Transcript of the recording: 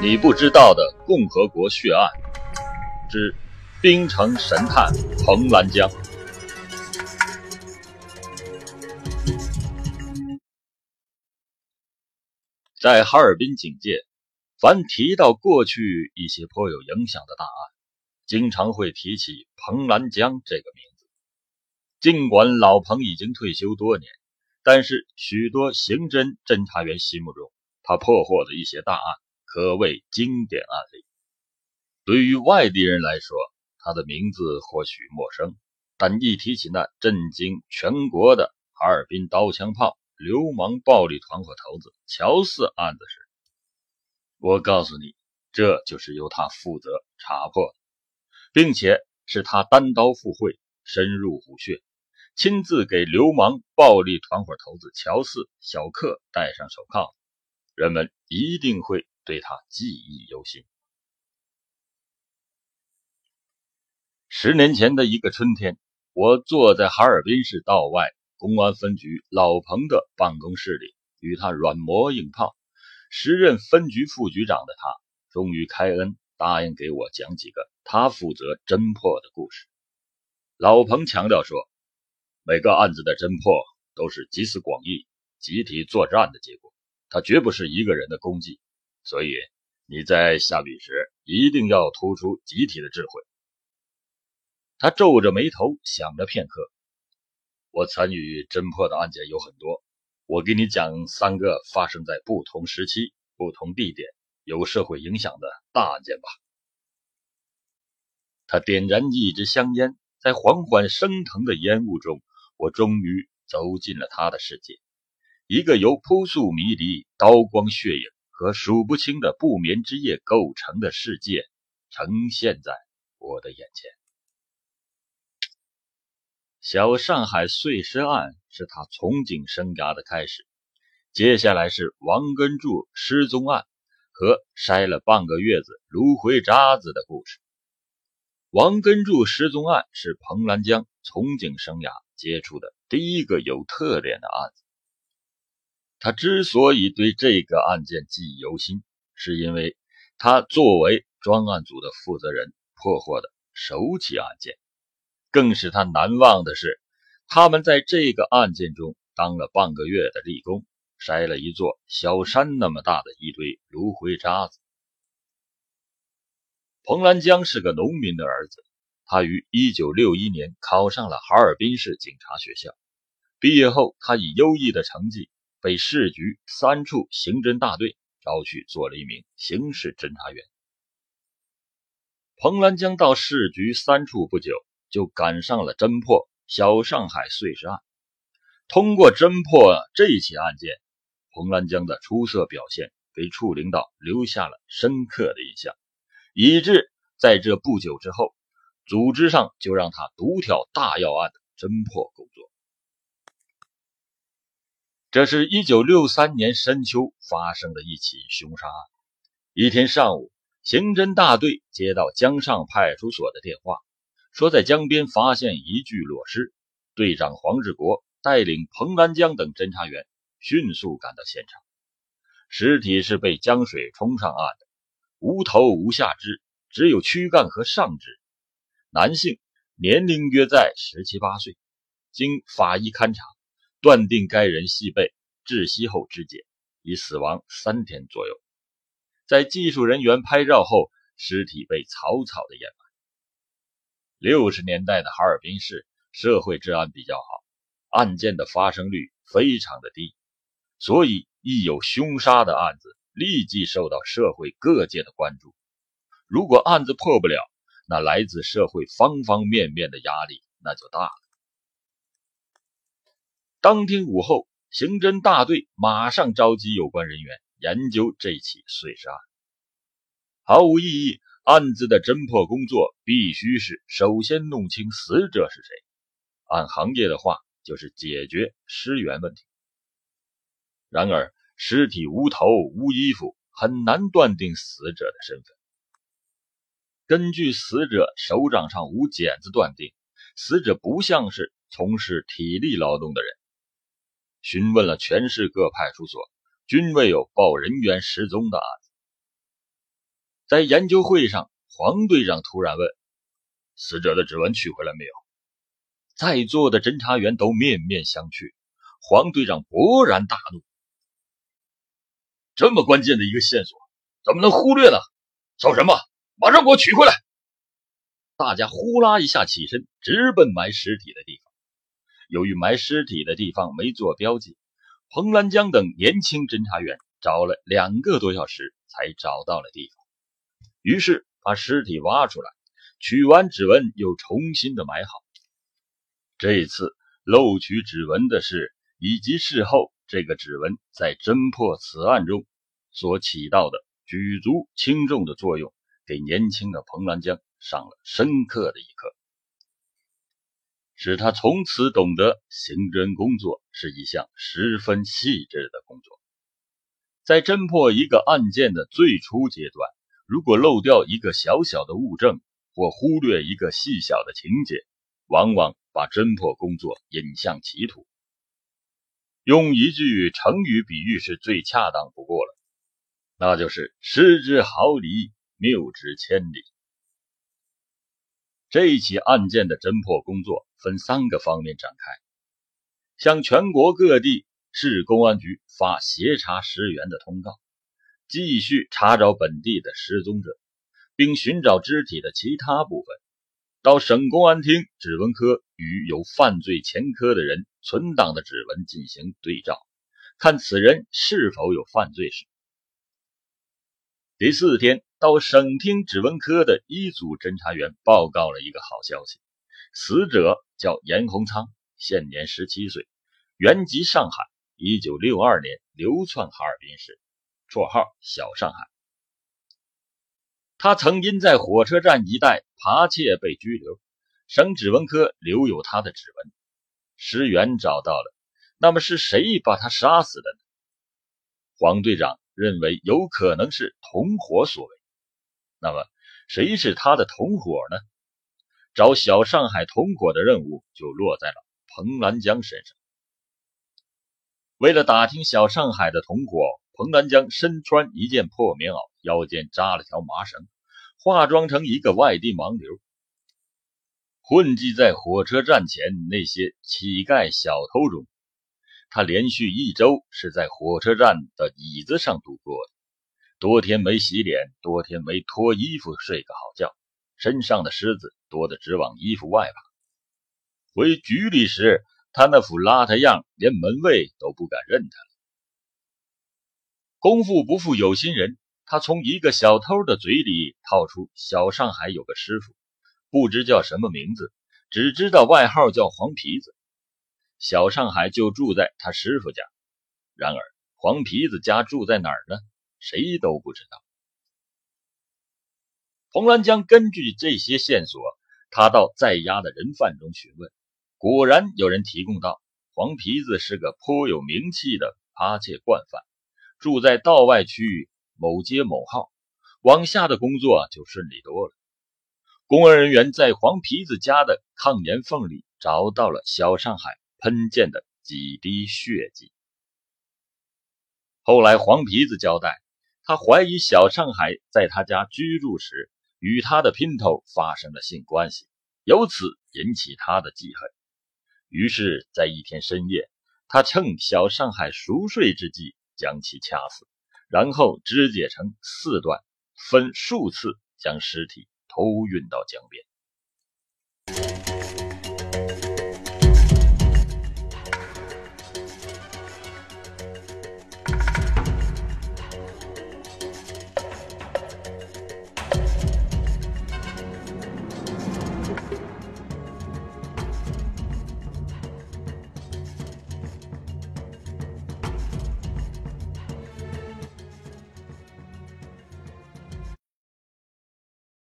你不知道的共和国血案之冰城神探彭兰江。在哈尔滨警界，凡提到过去一些颇有影响的大案，经常会提起彭兰江这个名字。尽管老彭已经退休多年，但是许多刑侦侦查员心目中，他破获的一些大案。可谓经典案例。对于外地人来说，他的名字或许陌生，但一提起那震惊全国的哈尔滨刀枪炮流氓暴力团伙头子乔四案子时，我告诉你，这就是由他负责查破的，并且是他单刀赴会，深入虎穴，亲自给流氓暴力团伙头子乔四、小克戴上手铐，人们一定会。对他记忆犹新。十年前的一个春天，我坐在哈尔滨市道外公安分局老彭的办公室里，与他软磨硬泡。时任分局副局长的他，终于开恩答应给我讲几个他负责侦破的故事。老彭强调说，每个案子的侦破都是集思广益、集体作战的结果，他绝不是一个人的功绩。所以你在下笔时一定要突出集体的智慧。他皱着眉头想了片刻。我参与侦破的案件有很多，我给你讲三个发生在不同时期、不同地点、有社会影响的大案件吧。他点燃一支香烟，在缓缓升腾的烟雾中，我终于走进了他的世界，一个由扑朔迷离、刀光血影。和数不清的不眠之夜构成的世界，呈现在我的眼前。小上海碎尸案是他从警生涯的开始，接下来是王根柱失踪案和筛了半个月子芦荟渣子的故事。王根柱失踪案是彭兰江从警生涯接触的第一个有特点的案子。他之所以对这个案件记忆犹新，是因为他作为专案组的负责人破获的首起案件。更使他难忘的是，他们在这个案件中当了半个月的力工，筛了一座小山那么大的一堆芦荟渣子。彭兰江是个农民的儿子，他于1961年考上了哈尔滨市警察学校，毕业后他以优异的成绩。被市局三处刑侦大队招去做了一名刑事侦查员。彭兰江到市局三处不久，就赶上了侦破小上海碎尸案。通过侦破这起案件，彭兰江的出色表现给处领导留下了深刻的印象，以致在这不久之后，组织上就让他独挑大要案的侦破工作。这是一九六三年深秋发生的一起凶杀案。一天上午，刑侦大队接到江上派出所的电话，说在江边发现一具裸尸。队长黄志国带领彭兰江等侦查员迅速赶到现场。尸体是被江水冲上岸的，无头无下肢，只有躯干和上肢。男性，年龄约在十七八岁。经法医勘查。断定该人系被窒息后肢解，已死亡三天左右。在技术人员拍照后，尸体被草草的掩埋。六十年代的哈尔滨市社会治安比较好，案件的发生率非常的低，所以一有凶杀的案子，立即受到社会各界的关注。如果案子破不了，那来自社会方方面面的压力那就大了。当天午后，刑侦大队马上召集有关人员研究这起碎尸案。毫无意义，案子的侦破工作必须是首先弄清死者是谁。按行业的话，就是解决尸源问题。然而，尸体无头无衣服，很难断定死者的身份。根据死者手掌上无茧子断定，死者不像是从事体力劳动的人。询问了全市各派出所，均未有报人员失踪的案子。在研究会上，黄队长突然问：“死者的指纹取回来没有？”在座的侦查员都面面相觑。黄队长勃然大怒：“这么关键的一个线索，怎么能忽略呢？找什么？马上给我取回来！”大家呼啦一下起身，直奔埋尸体的地方。由于埋尸体的地方没做标记，彭兰江等年轻侦查员找了两个多小时才找到了地方。于是把尸体挖出来，取完指纹又重新的埋好。这次漏取指纹的事，以及事后这个指纹在侦破此案中所起到的举足轻重的作用，给年轻的彭兰江上了深刻的一课，使他从此懂得刑侦工作是一项十分细致的工作。在侦破一个案件的最初阶段。如果漏掉一个小小的物证，或忽略一个细小的情节，往往把侦破工作引向歧途。用一句成语比喻是最恰当不过了，那就是“失之毫厘，谬之千里”。这一起案件的侦破工作分三个方面展开：向全国各地市公安局发协查失联的通告。继续查找本地的失踪者，并寻找肢体的其他部分。到省公安厅指纹科与有犯罪前科的人存档的指纹进行对照，看此人是否有犯罪史。第四天，到省厅指纹科的一组侦查员报告了一个好消息：死者叫严洪仓，现年十七岁，原籍上海，一九六二年流窜哈尔滨市。绰号小上海，他曾因在火车站一带扒窃被拘留，省指纹科留有他的指纹，尸源找到了，那么是谁把他杀死的呢？黄队长认为有可能是同伙所为，那么谁是他的同伙呢？找小上海同伙的任务就落在了彭兰江身上。为了打听小上海的同伙。彭兰江身穿一件破棉袄，腰间扎了条麻绳，化妆成一个外地盲流，混迹在火车站前那些乞丐小偷中。他连续一周是在火车站的椅子上度过的，多天没洗脸，多天没脱衣服睡个好觉，身上的虱子多得直往衣服外爬。回局里时，他那副邋遢样，连门卫都不敢认他。功夫不负有心人，他从一个小偷的嘴里套出小上海有个师傅，不知叫什么名字，只知道外号叫黄皮子。小上海就住在他师傅家，然而黄皮子家住在哪儿呢？谁都不知道。彭兰江根据这些线索，他到在押的人犯中询问，果然有人提供到黄皮子是个颇有名气的扒窃惯犯。住在道外区域某街某号，往下的工作就顺利多了。公安人员在黄皮子家的炕沿缝里找到了小上海喷溅的几滴血迹。后来黄皮子交代，他怀疑小上海在他家居住时与他的姘头发生了性关系，由此引起他的记恨。于是，在一天深夜，他趁小上海熟睡之际。将其掐死，然后肢解成四段，分数次将尸体偷运到江边。